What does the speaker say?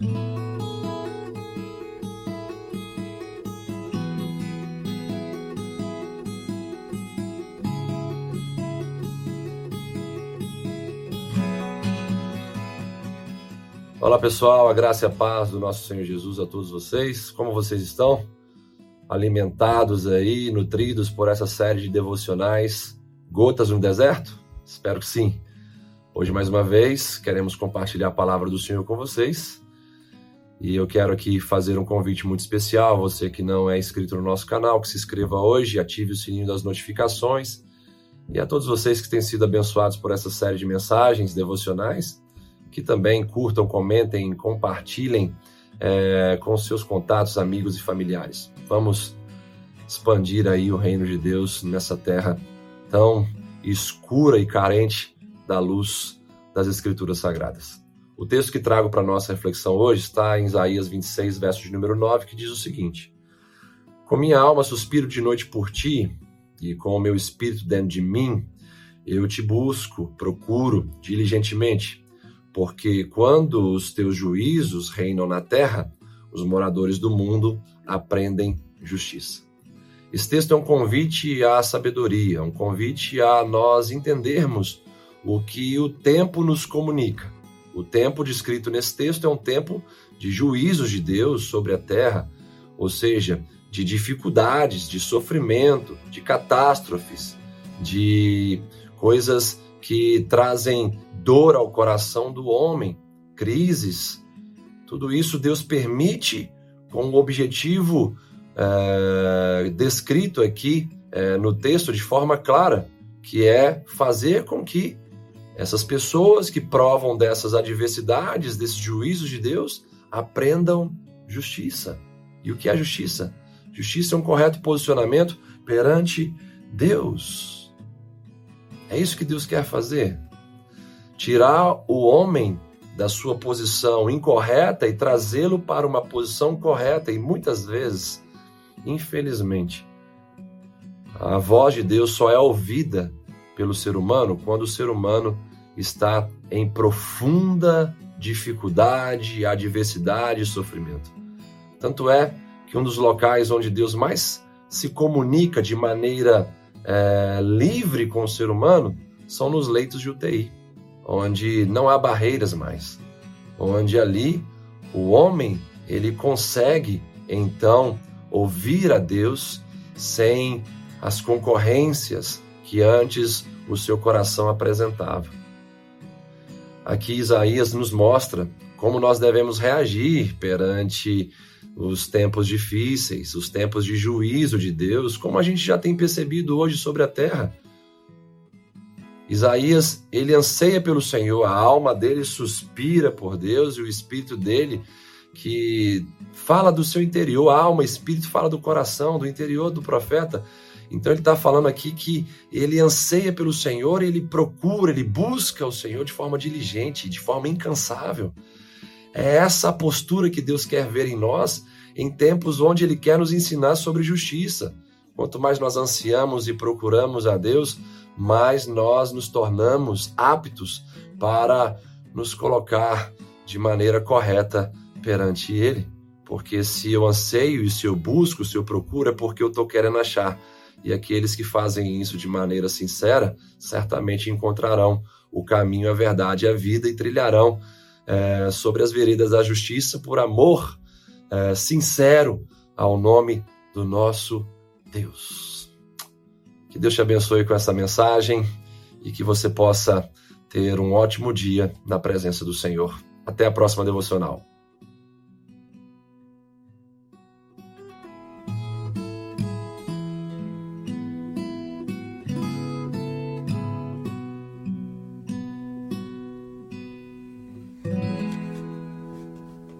Olá pessoal, a graça e a paz do nosso Senhor Jesus a todos vocês. Como vocês estão? Alimentados aí, nutridos por essa série de devocionais Gotas no Deserto? Espero que sim. Hoje, mais uma vez, queremos compartilhar a palavra do Senhor com vocês. E eu quero aqui fazer um convite muito especial. Você que não é inscrito no nosso canal, que se inscreva hoje, ative o sininho das notificações. E a todos vocês que têm sido abençoados por essa série de mensagens devocionais, que também curtam, comentem, compartilhem é, com seus contatos, amigos e familiares. Vamos expandir aí o reino de Deus nessa terra tão escura e carente da luz das Escrituras Sagradas. O texto que trago para nossa reflexão hoje está em Isaías 26, verso de número 9, que diz o seguinte: Com minha alma suspiro de noite por ti, e com o meu espírito dentro de mim, eu te busco, procuro diligentemente porque quando os teus juízos reinam na terra, os moradores do mundo aprendem justiça. Esse texto é um convite à sabedoria, um convite a nós entendermos o que o tempo nos comunica. O tempo descrito nesse texto é um tempo de juízos de Deus sobre a terra, ou seja, de dificuldades, de sofrimento, de catástrofes, de coisas que trazem dor ao coração do homem, crises. Tudo isso Deus permite com o objetivo é, descrito aqui é, no texto de forma clara, que é fazer com que essas pessoas que provam dessas adversidades, desses juízos de Deus, aprendam justiça. E o que é justiça? Justiça é um correto posicionamento perante Deus. É isso que Deus quer fazer? Tirar o homem da sua posição incorreta e trazê-lo para uma posição correta. E muitas vezes, infelizmente, a voz de Deus só é ouvida pelo ser humano quando o ser humano está em profunda dificuldade, adversidade e sofrimento. Tanto é que um dos locais onde Deus mais se comunica de maneira é, livre com o ser humano são nos leitos de UTI, onde não há barreiras mais, onde ali o homem ele consegue então ouvir a Deus sem as concorrências que antes o seu coração apresentava. Aqui Isaías nos mostra como nós devemos reagir perante os tempos difíceis, os tempos de juízo de Deus, como a gente já tem percebido hoje sobre a terra. Isaías, ele anseia pelo Senhor, a alma dele suspira por Deus e o espírito dele que fala do seu interior, a alma, espírito fala do coração, do interior do profeta. Então ele está falando aqui que ele anseia pelo Senhor, ele procura, ele busca o Senhor de forma diligente, de forma incansável. É essa a postura que Deus quer ver em nós em tempos onde Ele quer nos ensinar sobre justiça. Quanto mais nós ansiamos e procuramos a Deus, mais nós nos tornamos aptos para nos colocar de maneira correta perante Ele. Porque se eu anseio e se eu busco, se eu procuro, é porque eu estou querendo achar. E aqueles que fazem isso de maneira sincera, certamente encontrarão o caminho, a verdade e a vida e trilharão é, sobre as veredas da justiça por amor é, sincero ao nome do nosso Deus. Que Deus te abençoe com essa mensagem e que você possa ter um ótimo dia na presença do Senhor. Até a próxima devocional.